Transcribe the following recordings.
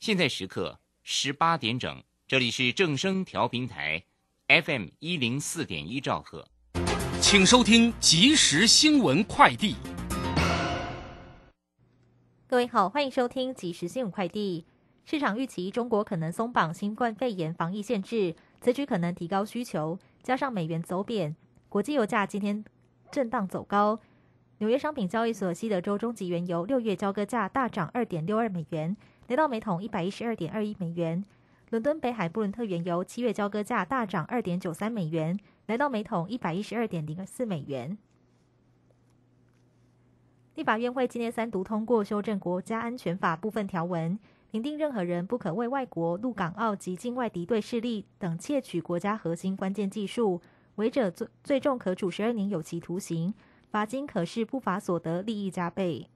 现在时刻十八点整，这里是正声调频台，FM 一零四点一兆赫，请收听即时新闻快递。各位好，欢迎收听即时新闻快递。市场预期中国可能松绑新冠肺炎防疫限制，此举可能提高需求，加上美元走贬，国际油价今天震荡走高。纽约商品交易所西德州中级原油六月交割价大涨二点六二美元，来到每桶一百一十二点二一美元。伦敦北海布伦特原油七月交割价大涨二点九三美元，来到每桶一百一十二点零四美元。立法院会今天三读通过修正国家安全法部分条文，明定任何人不可为外国陆港澳及境外敌对势力等窃取国家核心关键技术，违者最最重可处十二年有期徒刑。罚金可是不法所得利益加倍。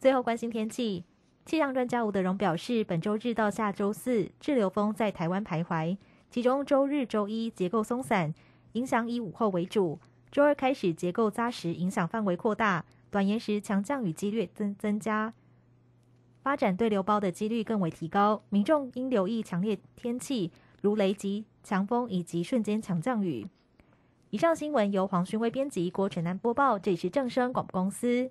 最后关心天气，气象专家吴德荣表示，本周日到下周四，滞留风在台湾徘徊，其中周日、周一结构松散，影响以午后为主；周二开始结构扎实，影响范围扩大，短延时强降雨几率增增加，发展对流包的几率更为提高，民众应留意强烈天气，如雷击、强风以及瞬间强降雨。以上新闻由黄勋威编辑，郭晨南播报。这里是正声广播公司。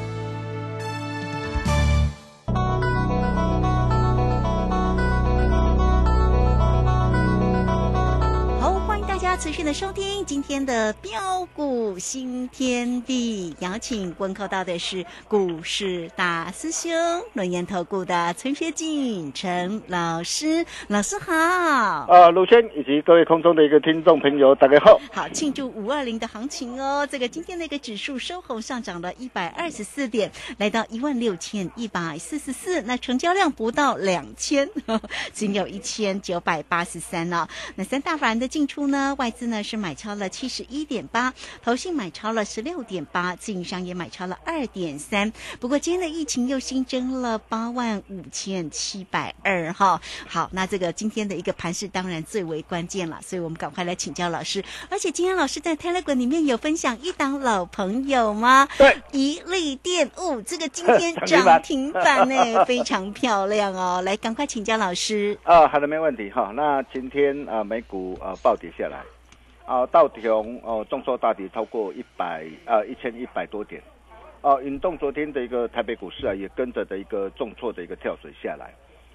持续的收听今天的标股新天地，邀请问候到的是股市大师兄轮研投顾的陈学进陈老师，老师好。啊，陆轩以及各位空中的一个听众朋友，大家好。好，庆祝五二零的行情哦。这个今天的一个指数收红上涨了一百二十四点，来到一万六千一百四十四，那成交量不到两千，仅有一千九百八十三呢。那三大法人的进出呢？外资呢是买超了七十一点八，投信买超了十六点八，自营商也买超了二点三。不过今天的疫情又新增了八万五千七百二哈。好，那这个今天的一个盘势当然最为关键了，所以我们赶快来请教老师。而且今天老师在 Telegram 里面有分享一档老朋友吗？对，一利电物这个今天 涨停板呢，非常漂亮哦。来，赶快请教老师。啊，好的，没问题哈。那今天啊，美股啊暴跌下来。啊，道琼哦，重挫大跌超过一百啊一千一百多点，哦，引动昨天的一个台北股市啊，也跟着的一个重挫的一个跳水下来，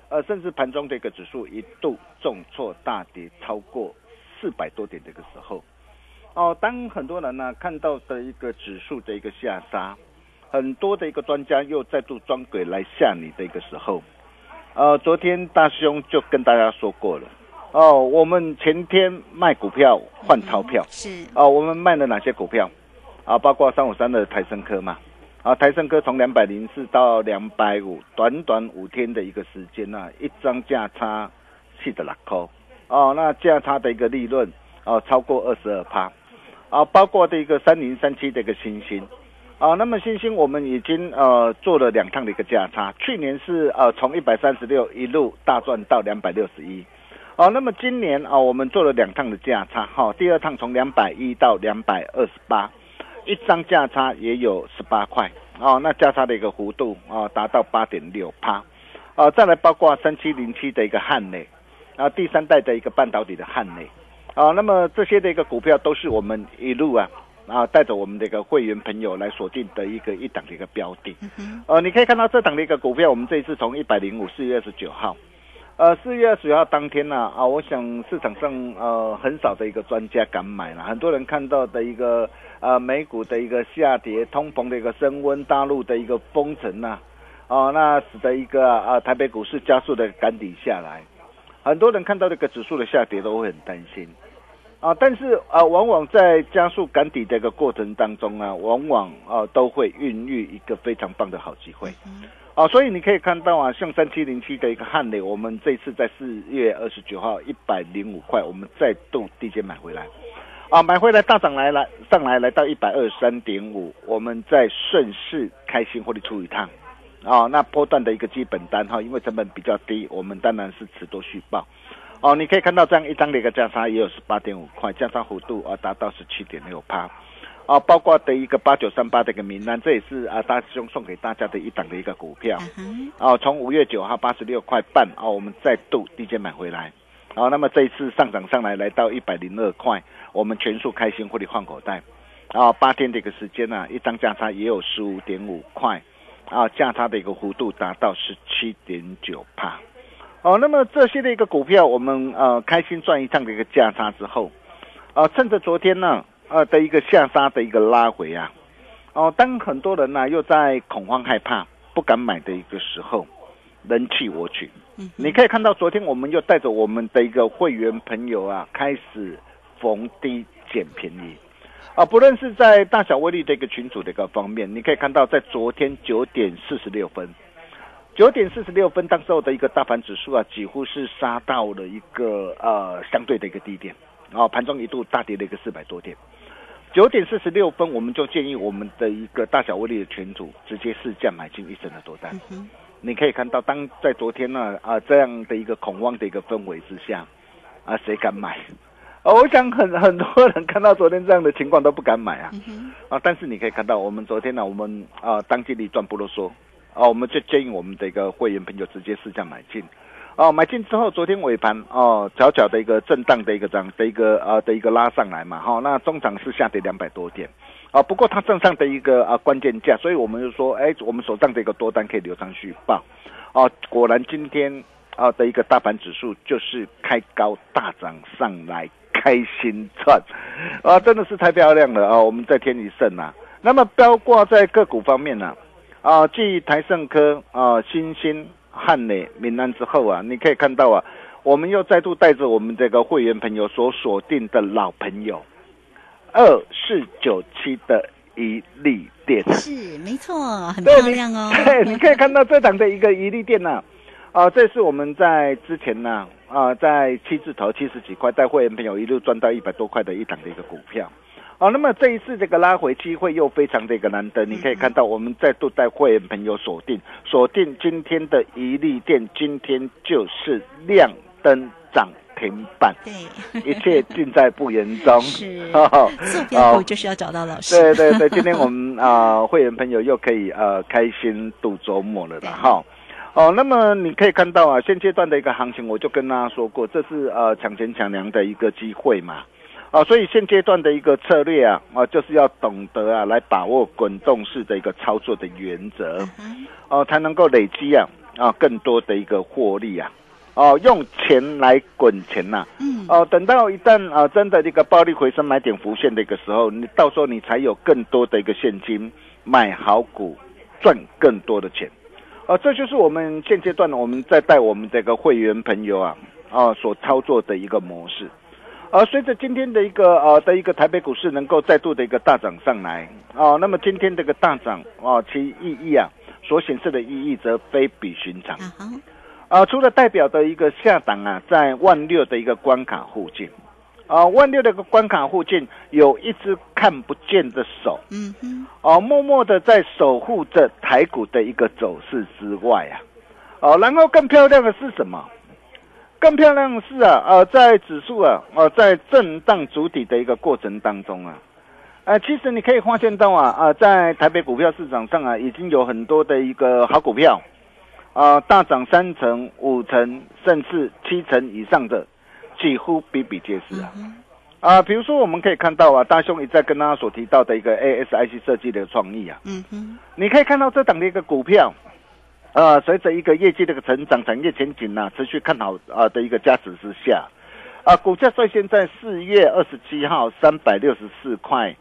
呃，甚至盘中的一个指数一度重挫大跌超过四百多点的一个时候，哦，当很多人呢看到的一个指数的一个下杀，很多的一个专家又再度装鬼来吓你的一个时候，呃，昨天大兄就跟大家说过了。哦，我们前天卖股票换钞票。是。哦，我们卖了哪些股票？啊？包括三五三的台升科嘛，啊，台升科从两百零四到两百五，短短五天的一个时间啊，一张价差七十六扣哦，那价差的一个利润哦超过二十二趴。啊，包括的一个三零三七的一个星星。啊，那么星星我们已经呃做了两趟的一个价差，去年是呃从一百三十六一路大赚到两百六十一。哦，那么今年啊，我们做了两趟的价差，哈，第二趟从两百一到两百二十八，一张价差也有十八块哦，那价差的一个幅度啊达到八点六趴，啊，再来包括三七零七的一个汉磊，啊，第三代的一个半导体的汉磊，啊，那么这些的一个股票都是我们一路啊啊带着我们的一个会员朋友来锁定的一个一档的一个标的，呃，你可以看到这档的一个股票，我们这一次从一百零五四月二十九号。呃，四月二十号当天呢，啊，我想市场上呃很少的一个专家敢买了，很多人看到的一个呃美股的一个下跌，通膨的一个升温，大陆的一个封城呐，哦，那使得一个啊台北股市加速的赶底下来，很多人看到这个指数的下跌都会很担心，啊，但是啊，往往在加速赶底的一个过程当中啊，往往啊都会孕育一个非常棒的好机会。啊，所以你可以看到啊，像三七零七的一个汉雷，我们这次在四月二十九号一百零五块，我们再度低阶买回来，啊，买回来大涨来来上来来到一百二十三点五，我们再顺势开心获利出一趟，啊，那波段的一个基本单哈，因为成本比较低，我们当然是持多续报，哦，你可以看到这样一张的一个价差也有十八点五块，价差幅度啊达到十七点六八。啊，包括的一个八九三八的一个名单，这也是啊大师兄送给大家的一档的一个股票。啊，从五月九号八十六块半啊，我们再度低阶买回来。啊，那么这一次上涨上来来到一百零二块，我们全数开心获利换口袋。啊，八天的一个时间呢，一张价差也有十五点五块。啊，价差的一个幅度达到十七点九帕。哦，那么这些的一个股票，我们呃开心赚一趟的一个价差之后，啊，趁着昨天呢。呃的一个下杀的一个拉回啊，哦，当很多人呢又在恐慌害怕不敢买的一个时候，人气我取。你可以看到昨天我们又带着我们的一个会员朋友啊，开始逢低捡便宜啊，不论是在大小威力的一个群组的一个方面，你可以看到在昨天九点四十六分，九点四十六分当时候的一个大盘指数啊，几乎是杀到了一个呃相对的一个低点。啊，盘中一度大跌了一个四百多点，九点四十六分，我们就建议我们的一个大小威力的群主直接试价买进一整的多单。你可以看到，当在昨天呢啊这样的一个恐慌的一个氛围之下，啊谁敢买？啊，我想很很多人看到昨天这样的情况都不敢买啊。啊，但是你可以看到，我们昨天呢，我们啊当机立断不啰嗦，啊，我们就建议我们的一个会员朋友直接试价买进。哦，买进之后，昨天尾盘哦，小小的一个震荡的一个涨的一个呃的一个拉上来嘛，哈，那中场是下跌两百多点，啊，不过它正上的一个啊关键价，所以我们就说，哎，我们手上的一个多单可以留上去报，哦，果然今天啊的一个大盘指数就是开高大涨上来，开心赚，啊，真的是太漂亮了啊，我们再添一胜呐。那么标挂在个股方面呢，啊，继台盛科啊，新兴。汉磊、闽南之后啊，你可以看到啊，我们又再度带着我们这个会员朋友所锁定的老朋友，二四九七的一利店是没错，很漂亮哦。对，你可以看到这档的一个一利店呢，啊，这是我们在之前呢啊，在七字头七十几块带会员朋友一路赚到一百多块的一档的一个股票。好，那么这一次这个拉回机会又非常的一个难得，你可以看到我们再度带会员朋友锁定锁定今天的一利店，今天就是亮灯涨停板，对，一切尽在不言中。是，做标股就是要找到老师。对对对，今天 我们啊会员朋友又可以呃开心度周末了的哈。哦，那么你可以看到啊，现阶段的一个行情，我就跟大家说过，这是呃抢钱抢粮的一个机会嘛。啊，所以现阶段的一个策略啊，啊，就是要懂得啊，来把握滚动式的一个操作的原则，哦，才能够累积啊，啊，更多的一个获利啊，哦，用钱来滚钱呐，嗯，哦，等到一旦啊，真的这个暴力回升买点浮现的一个时候，你到时候你才有更多的一个现金买好股，赚更多的钱，啊，这就是我们现阶段，我们在带我们这个会员朋友啊，啊，所操作的一个模式。而随着今天的一个呃的一个台北股市能够再度的一个大涨上来啊，那么今天这个大涨啊，其意义啊，所显示的意义则非比寻常。啊，除了代表的一个下档啊，在万六的一个关卡附近，啊，万六的一个关卡附近有一只看不见的手，嗯哼，哦，默默的在守护着台股的一个走势之外啊，哦，然后更漂亮的是什么？更漂亮的是啊，呃，在指数啊，呃，在震荡主体的一个过程当中啊，呃，其实你可以发现到啊，啊，在台北股票市场上啊，已经有很多的一个好股票，啊，大涨三成、五成，甚至七成以上的，几乎比比皆是啊。啊，比如说我们可以看到啊，大兄一再跟大家所提到的一个 ASIC 设计的创意啊，嗯哼，你可以看到这档的一个股票，呃，随着一个业绩的一个成长、产业前景呢、持续看好啊的一个加持之下，啊，股价率先在四月二十七号三百六十四块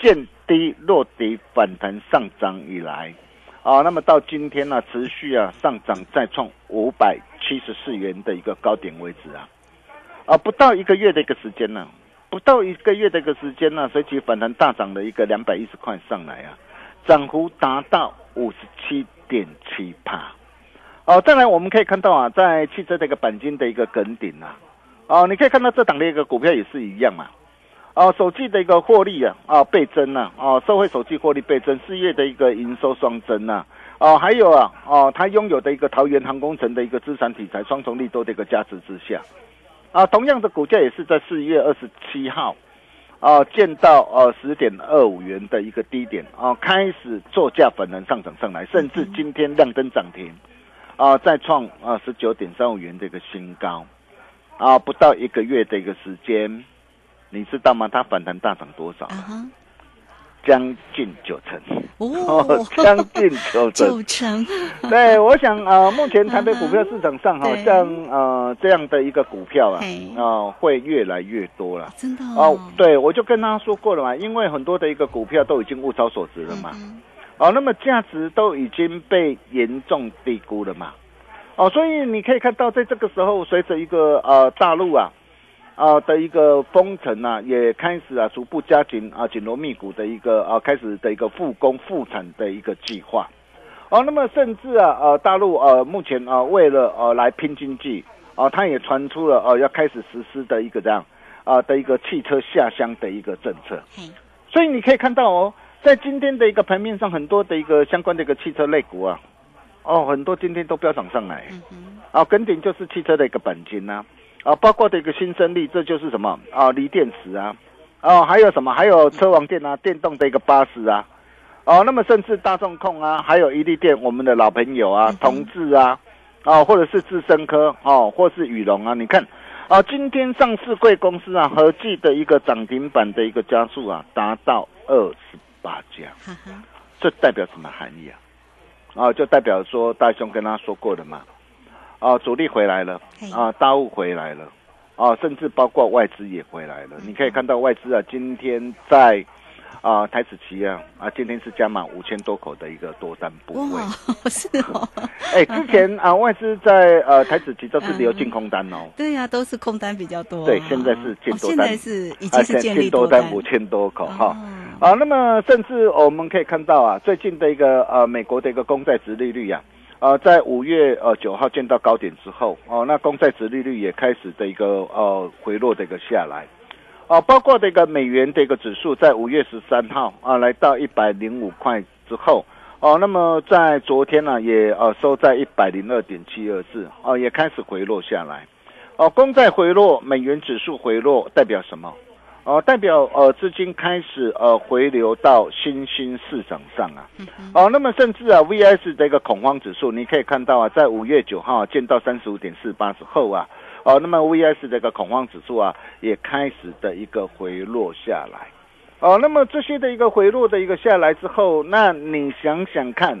见低落底反弹上涨以来，啊，那么到今天呢、持续啊上涨再创五百七十四元的一个高点位置啊，啊，不到一个月的一个时间呢、不到一个月的一个时间呢、随即反弹大涨了一个两百一十块上来啊，涨幅达到五十七点七帕。哦，再来我们可以看到啊，在汽车的一个钣金的一个梗顶啊，哦，你可以看到这档的一个股票也是一样嘛。哦，手机的一个获利啊，啊倍增呐、哦，社会手机获利倍增，四月的一个营收双增呐、哦，还有啊，哦，它拥有的一个桃园航空城的一个资产题材双重利多的一个加持之下，啊，同样的股价也是在四月二十七号，啊，见到呃十点二五元的一个低点啊，开始作价反弹上涨上来，甚至今天亮灯涨停，啊，再创啊十九点三五元的一个新高，啊，不到一个月的一个时间，你知道吗？它反弹大涨多少？将近九成，哦，将近九成九。成，对，我想呃，目前台北股票市场上好像呃这样的一个股票啊嘿，啊、会越来越多了。真的哦，对，我就跟他说过了嘛，因为很多的一个股票都已经物超所值了嘛，嗯。哦，那么价值都已经被严重低估了嘛，哦，所以你可以看到，在这个时候，随着一个呃大陆啊啊、的一个封城啊，也开始啊逐步加紧啊紧锣密鼓的一个啊开始的一个复工复产的一个计划，哦，那么甚至啊呃大陆呃目前啊、为了呃来拼经济啊，它也传出了呃要开始实施的一个这样啊、的一个汽车下乡的一个政策。嘿，所以你可以看到哦，在今天的一个盘面上，很多的一个相关的一个汽车类股啊，哦，很多今天都飙涨上来。啊，跟顶就是汽车的一个本金呐、啊，包括的一个新生力，这就是什么啊，锂电池啊，哦，还有什么？还有车王电啊，电动的一个巴士啊，哦，那么甚至大众控啊，还有一利电，我们的老朋友啊，同志啊，哦，或者是智深科哦，或是宇龙啊，你看。啊，今天上市贵公司啊，合计的一个涨停板的一个加速啊，达到二十八家。这代表什么含义啊？啊，就代表说大兄跟他说过的嘛，啊，主力回来了，啊，大户回来了，啊，甚至包括外资也回来了。你可以看到外资啊，今天在啊台子期啊啊，今天是加满五千多口的一个多单部位。，是哦，哎，之前啊外资在呃台子期都是留净空单哦。对呀，都是空单比较多啊，对，现在是建哦多单，现在是已啊经是建立多单五千多口哈。哦啊，那么甚至我们可以看到啊，最近的一个呃美国的一个公债值利率啊，呃，在五月呃九号见到高点之后，哦、那公债值利率也开始的一个呃回落的一个下来，哦、包括这个美元的一个指数在五月十三号啊来到一百零五块之后，哦，那么在昨天呢、也呃收在一百零二点七二四，哦，也开始回落下来，哦，公债回落，美元指数回落，代表什么？哦，代表呃资金开始呃回流到新兴市场上啊，哦，那么甚至啊 VS 的一个恐慌指数，你可以看到啊，在五月九号见到三十五点四八之后啊，哦，那么 VS 的一个恐慌指数啊，也开始的一个回落下来，哦，那么这些的一个回落的一个下来之后，那你想想看，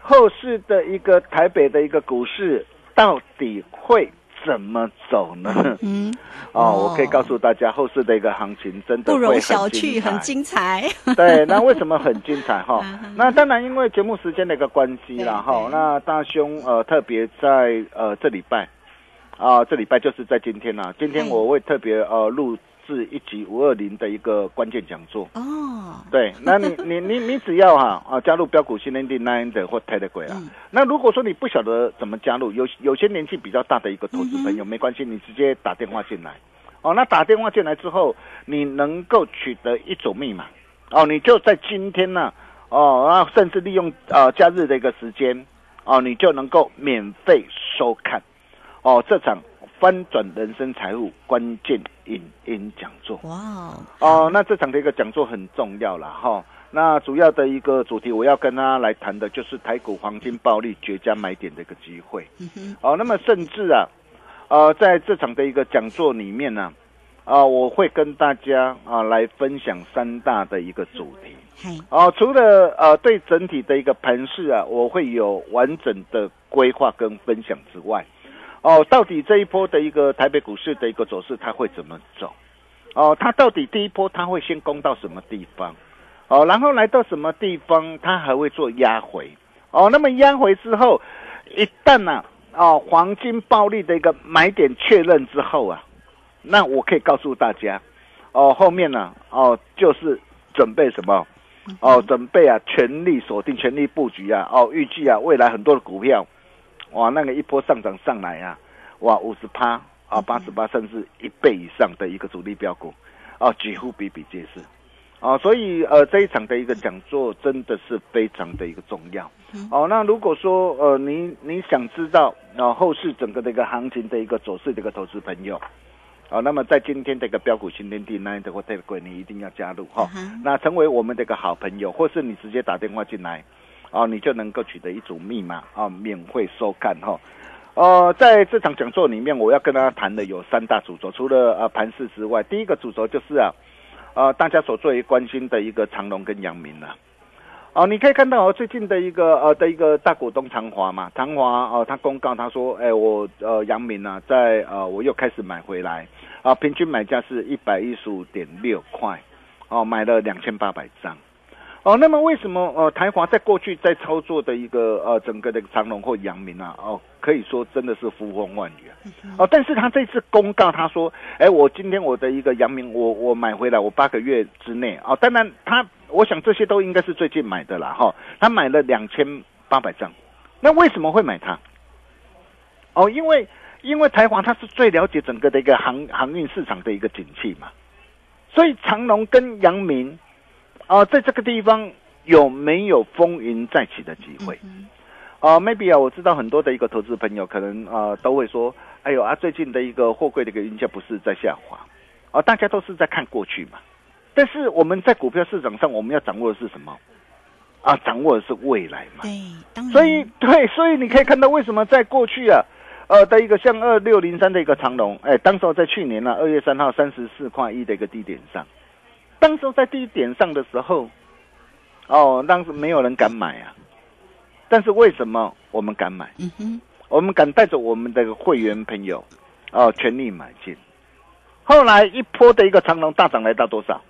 后市的一个台北的一个股市到底会怎么走呢？嗯，哦，我可以告诉大家，后市的一个行情真的不容小觑，很精彩。对，那为什么很精彩哈？那当然因为节目时间的一个关系啦哈。那大兄呃特别在呃这礼拜啊、这礼拜就是在今天啊、今天我会特别呃录制一集五二零的一个关键讲座。哦，对，那你你你你只要哈啊加入标股新天地 Nine 的或 Telegram 啊，嗯。那如果说你不晓得怎么加入，有有些年纪比较大的一个投资朋嗯友，没关系，你直接打电话进来。哦，那打电话进来之后，你能够取得一组密码，哦，你就在今天呢、哦，然后甚至利用呃假日的一个时间，哦，你就能够免费收看，哦这场翻转人生财务关键影音讲座。哇哦，哦，那这场的一个讲座很重要了哈。那主要的一个主题，我要跟大家来谈的就是台股黄金暴利绝佳买点的一个机会。嗯哼，哦，那么甚至啊，呃，在这场的一个讲座里面呢，啊、我会跟大家啊、来分享三大的一个主题。嘿，哦，除了呃对整体的一个盘势啊，我会有完整的规划跟分享之外，哦，到底这一波的一个台北股市的一个走势，它会怎么走？哦，它到底第一波它会先攻到什么地方？哦，然后来到什么地方，它还会做压回？哦，那么压回之后，一旦呢、哦，黄金暴利的一个买点确认之后啊，那我可以告诉大家，哦，后面呢、哦，就是准备什么？哦，准备啊，全力锁定、全力布局啊！哦，预计啊，未来很多的股票，哇，那个一波上涨上来啊，哇，五十趴啊，八十八，甚至一倍以上的一个主力标股，哦，几乎比比皆是。哦，所以呃，这一场的一个讲座真的是非常的一个重要。哦，那如果说呃，你你想知道呃后市整个的一个行情的一个走势的一个投资朋友，哦，那么在今天这个标股新天地那的或 Telegram 你一定要加入哈、嗯那成为我们的一个好朋友，或是你直接打电话进来，哦，你就能够取得一组密码啊、免费收看哈。呃，在这场讲座里面，我要跟大家谈的有三大主轴，除了呃盘势之外，第一个主轴就是啊，呃，大家所最关心的一个长隆跟阳明啊。哦，你可以看到哦，最近的一个呃的一个大股东长华嘛，长华哦，他公告他说，哎，我呃阳明啊，在呃我又开始买回来啊，平均买价是一百一十五点六块，哦，买了两千八百张。哦，那么为什么呃台华在过去在操作的一个呃整个的长隆或阳明啊，哦，可以说真的是呼风唤雨啊。哦，但是他这次公告他说，哎，我今天我的一个阳明，我我买回来，我八个月之内哦，当然他我想这些都应该是最近买的啦哈、他买了两千八百张，那为什么会买它？哦，因为因为台华他是最了解整个的一个航航运市场的一个景气嘛，所以长隆跟阳明啊、在这个地方有没有风云再起的机会？啊、m a y b e 啊，我知道很多的一个投资朋友可能啊、都会说，哎呦啊，最近的一个货柜的一个运价不是在下滑，啊、大家都是在看过去嘛。但是我们在股票市场上，我们要掌握的是什么？啊，掌握的是未来嘛。对，当然，所以 对，所以你可以看到为什么在过去啊，呃的一个像二六零三的一个长龙，哎，当时候在去年呢、啊、二月三号三十四块一的一个低点上，当时候在低点上的时候，哦，当时没有人敢买啊，但是为什么我们敢买？嗯哼，我们敢带着我们的会员朋友，哦，全力买进。后来一波的一个长龙大涨来到多少？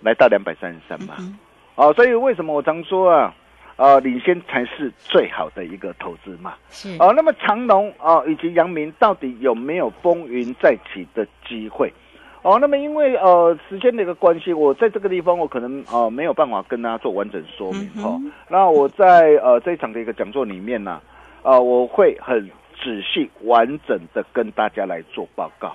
来到两百三十三嘛。嗯哦，所以为什么我常说啊，呃，领先才是最好的一个投资嘛。是，哦，那么长隆哦以及阳明到底有没有风云再起的机会？哦，那么因为呃时间的一个关系，我在这个地方我可能呃没有办法跟大家做完整说明嗯哦。那我在呃这一场的一个讲座里面呢，呃我会很仔细完整的跟大家来做报告。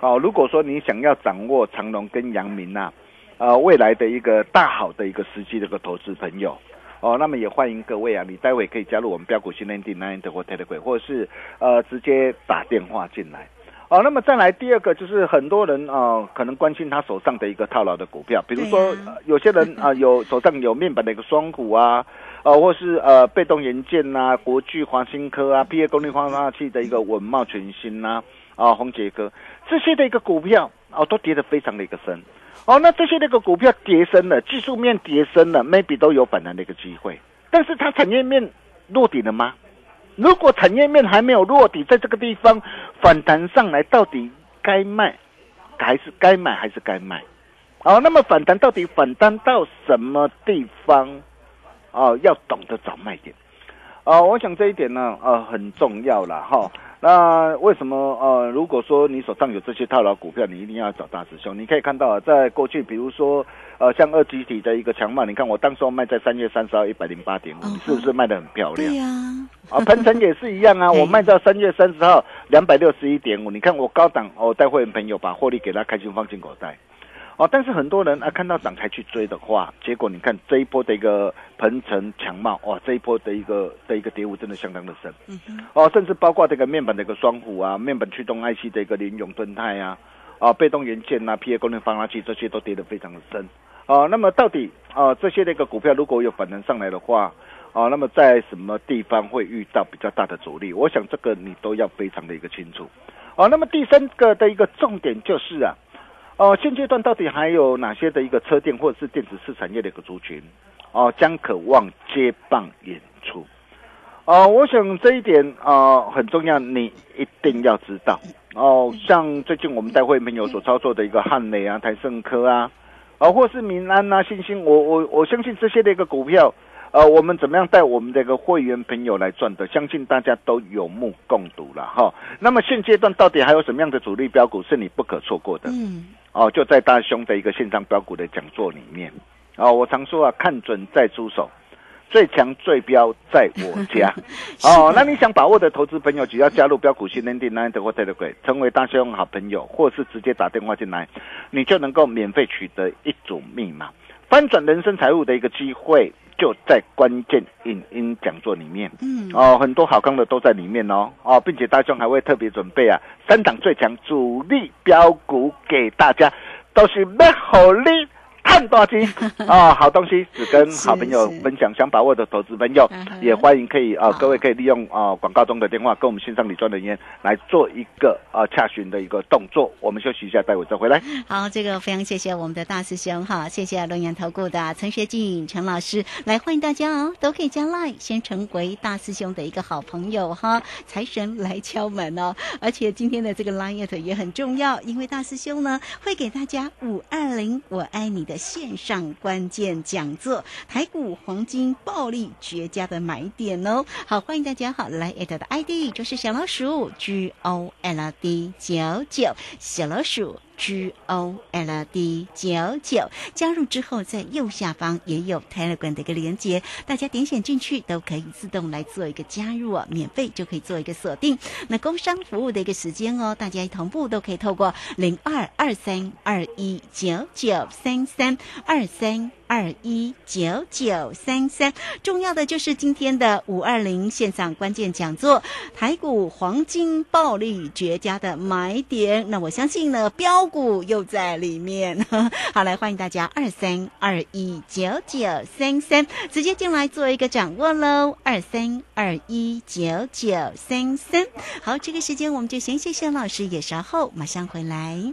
哦，如果说你想要掌握长隆跟阳明啊，呃未来的一个大好的一个时机的一个投资朋友。哦，那么也欢迎各位啊，你待会可以加入我们标股训练地 Nine 的或 Telegram，或者是呃直接打电话进来。哦，那么再来第二个就是很多人啊、呃可能关心他手上的一个套牢的股票，比如说、啊呃有些人啊、有手上有面板的一个双股啊，啊或是呃被动元件呐、国巨、华新科啊、PA 功率放大器的一个稳茂全新呐、啊、宏杰科这些的一个股票哦都跌得非常的一个深。哦，那这些那个股票跌深了，技术面跌深了，maybe 都有反弹的一个机会，但是它产业面落底了吗？如果产业面还没有落地，在这个地方反弹上来，到底该卖还是该买还是该卖？哦，那么反弹到底反弹到什么地方？哦，要懂得找卖点。哦，我想这一点呢，呃，很重要了哈。那为什么呃，如果说你手上有这些套牢股票，你一定要找大师兄。你可以看到啊，在过去，比如说呃，像二级体的一个强卖，你看我当时候卖在三月三十号一百零八点五，你是不是卖的很漂亮对？呀，啊，鹏程也是一样啊，我卖到三月三十号两百六十一点五，你看我高档哦，带会员朋友把获利给他开心放进口袋。哦，但是很多人啊看到涨才去追的话，结果你看这一波的一个鹏程强茂，哇，这一波的一个的一个跌幅真的相当的深。嗯哼，哦，甚至包括这个面板的一个双虎啊，面板驱动 IC 的一个联咏敦泰啊，啊，被动元件呐、PA 功能放大器这些都跌得非常的深。哦，那么到底啊这些的一个股票如果有反弹上来的话，啊，那么在什么地方会遇到比较大的阻力？我想这个你都要非常的一个清楚。啊，那么第三个的一个重点就是啊，哦，现阶段到底还有哪些的一个车电或者是电子市产业的一个族群，哦，将渴望接棒演出。哦，我想这一点啊、很重要，你一定要知道。哦，像最近我们带会朋友所操作的一个汉磊啊、台盛科啊，啊、或是民安啊、信兴，我我我相信这些的一个股票，呃，我们怎么样带我们这个会员朋友来赚的，相信大家都有目共睹了哈。那么现阶段到底还有什么样的主力标股是你不可错过的？嗯，哦，就在大兄的一个线上标股的讲座里面。哦，我常说啊，看准再出手，最强最标在我家。哦，那你想把握的投资朋友，只要加入标股训练营 Nine 或 Telegram，成为大兄好朋友，或是直接打电话进来，你就能够免费取得一组密码，翻转人生财务的一个机会。就在关键影音讲座里面，嗯，哦，很多好康的都在里面哦，哦，并且大兄还会特别准备啊三档最强主力标股给大家，都是要好你看多金。哦，好东西只跟好朋友分享，想把握的投资朋友也欢迎可以啊、好。各位可以利用啊、广告中的电话跟我们线上理专人员来做一个啊洽询的一个动作，我们休息一下，待会再回来。好，这个非常谢谢我们的大师兄哈，谢谢龙岩投顾的陈学进陈老师，来欢迎大家哦，都可以加 line 先成为大师兄的一个好朋友哈，财神来敲门哦，而且今天的这个 line 也很重要，因为大师兄呢会给大家五二零我爱你的线上关键讲座，台股黄金暴利绝佳的买点哦，好，欢迎大家好来艾特的 ID 就是小老鼠 G O L D 九九小老鼠。G O L D 九九加入之后，在右下方也有 Telegram 的一个连接，大家点选进去都可以自动来做一个加入哦，免费就可以做一个锁定。那工商服务的一个时间哦，大家同步都可以透过零二二三二一九九三三二三。二一九九三三，重要的就是今天的五二零线上关键讲座，台股黄金暴利绝佳的买点。那我相信呢，标股又在里面。好，来欢迎大家二三二一九九三三，直接进来做一个掌握喽。二三二一九九三三。好，这个时间我们就先谢谢老师，也稍后马上回来。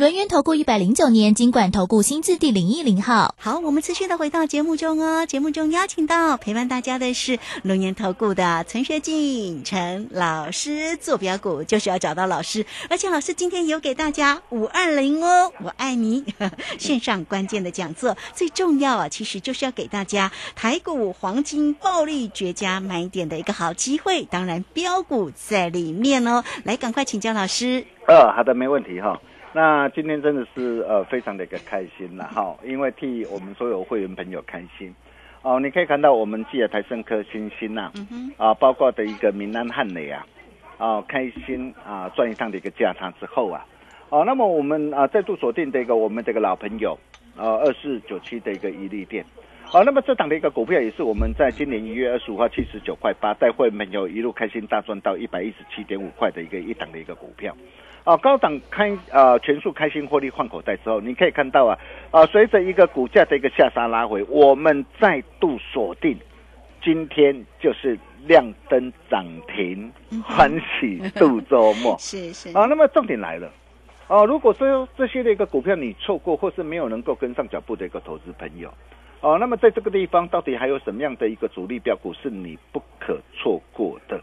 轮源投顾一百零九年金管投顾新字第零一零号。好，我们持续的回到节目中哦。节目中邀请到陪伴大家的是龙岩投顾的陈学进陈老师，做标股就是要找到老师，而且老师今天有给大家五二零哦，我爱你 线上关键的讲座，最重要啊，其实就是要给大家台股黄金暴利绝佳买点的一个好机会，当然标股在里面哦。来，赶快请教老师。呃，好的，没问题哈。那今天真的是呃非常的一个开心了哈，因为替我们所有会员朋友开心哦。你可以看到我们记得台盛科、星星呐、嗯，啊，包括的一个民安汉磊啊，啊开心啊赚一趟的一个价差之后啊，哦、那么我们啊再度锁定的一个我们这个老朋友，呃二四九七的一个一利店。好，那么这档的一个股票也是我们在今年一月二十五号七十九块八，带会朋友一路开心大赚到一百一十七点五块的一个一档的一个股票。啊，高档开呃全数开心获利换口袋之后，你可以看到啊，啊随着一个股价的一个下杀拉回，我们再度锁定，今天就是亮灯涨停，欢喜度周末。是是啊，那么重点来了，哦、如果说这些的一个股票你错过，或是没有能够跟上脚步的一个投资朋友，哦、那么在这个地方到底还有什么样的一个主力标股是你不可错过的？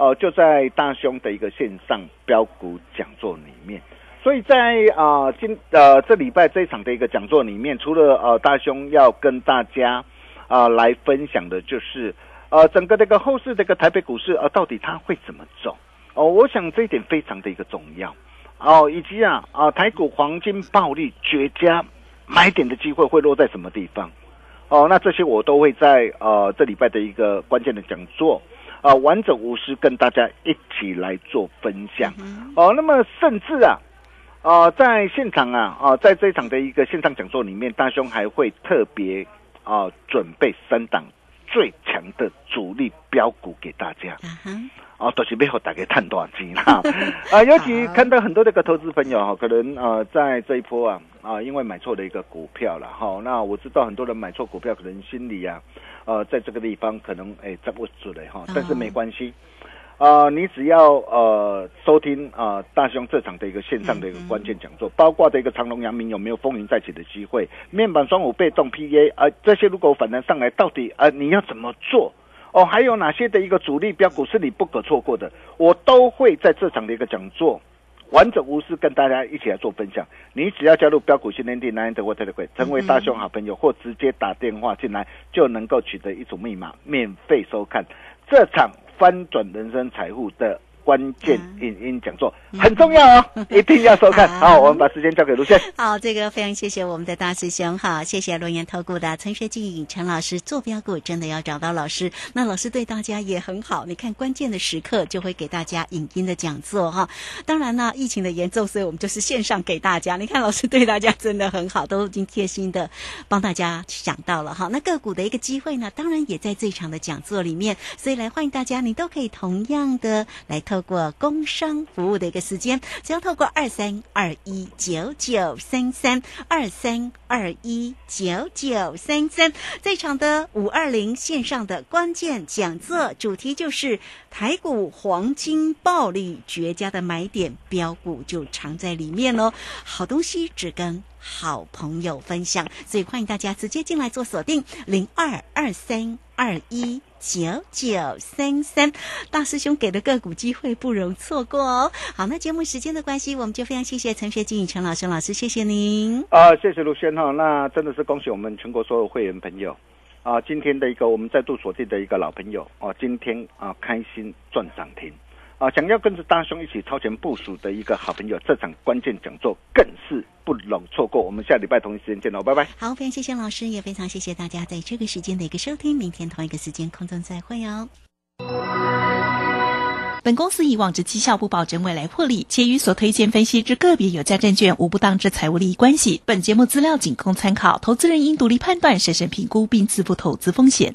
呃、就在大兄的一个线上标股讲座里面。所以在啊、今呃这礼拜这一场的一个讲座里面，除了呃大兄要跟大家啊、来分享的，就是呃整个这个后市这个台北股市呃到底它会怎么走？哦，我想这一点非常的一个重要哦，以及啊啊台股黄金暴利绝佳买点的机会会落在什么地方？哦，那这些我都会在呃这礼拜的一个关键的讲座啊、完整无私跟大家一起来做分享。哦，那么甚至啊。啊、在现场啊，啊、在这一场的一个线上讲座里面，大兄还会特别啊、准备三档最强的主力标股给大家。哦，都是背后打给探多少钱啦？啊，尤其看到很多这个投资朋友哈，可能呃在这一波啊啊，因为买错了一个股票了哈。那我知道很多人买错股票，可能心里啊呃在这个地方可能哎站不住了哈，但是没关系。啊、你只要呃收听啊、大兄这场的一个线上的一个关键讲座，包括的一个长隆、阳明有没有风云再起的机会，面板双五被动 PA 啊、这些如果反弹上来，到底啊、你要怎么做？哦，还有哪些的一个主力标股是你不可错过的？我都会在这场的一个讲座。完整无私跟大家一起来做分享，你只要加入标股训练地 Nine 的 Water 会，成为大雄好朋友，或直接打电话进来，就能够取得一组密码，免费收看这场翻转人生财富的关键影音讲座，很重要哦，一定要收看。好好，我们把时间交给卢轩。好，这个非常谢谢我们的大师兄哈，谢谢龙岩投顾的陈学进陈老师坐标股真的要找到老师，那老师对大家也很好，你看关键的时刻就会给大家影音的讲座哈。当然呢，疫情的严重，所以我们就是线上给大家。你看老师对大家真的很好，都已经贴心的帮大家想到了哈。那个股的一个机会呢，当然也在这场的讲座里面，所以来欢迎大家，你都可以同样的来过工商服务的一个时间，只要透过二三二一九九三三二三二一九九三三这场的五二零线上的关键讲座，主题就是台股黄金暴利绝佳的买点标股就藏在里面哦，好东西只跟。好朋友分享，所以欢迎大家直接进来做锁定零二二三二一九九三三，大师兄给的个股机会不容错过哦。好，那节目时间的关系，我们就非常谢谢陈学静陈老师老师，谢谢您。啊，谢谢卢轩哈，那真的是恭喜我们全国所有会员朋友啊！今天的一个我们再度锁定的一个老朋友哦、今天啊开心赚涨停啊！想要跟着大兄一起超前部署的一个好朋友，这场关键讲座更是不容错过。我们下礼拜同一时间见喽，拜拜。好，非常谢谢老师，也非常谢谢大家在这个时间的一个收听，明天同一个时间空中再会哦。本公司以往之绩效不保证未来获利，且与所推荐分析之个别有价证券无不当之财务利益关系。本节目资料仅供参考，投资人应独立判断、审慎评估并自负投资风险。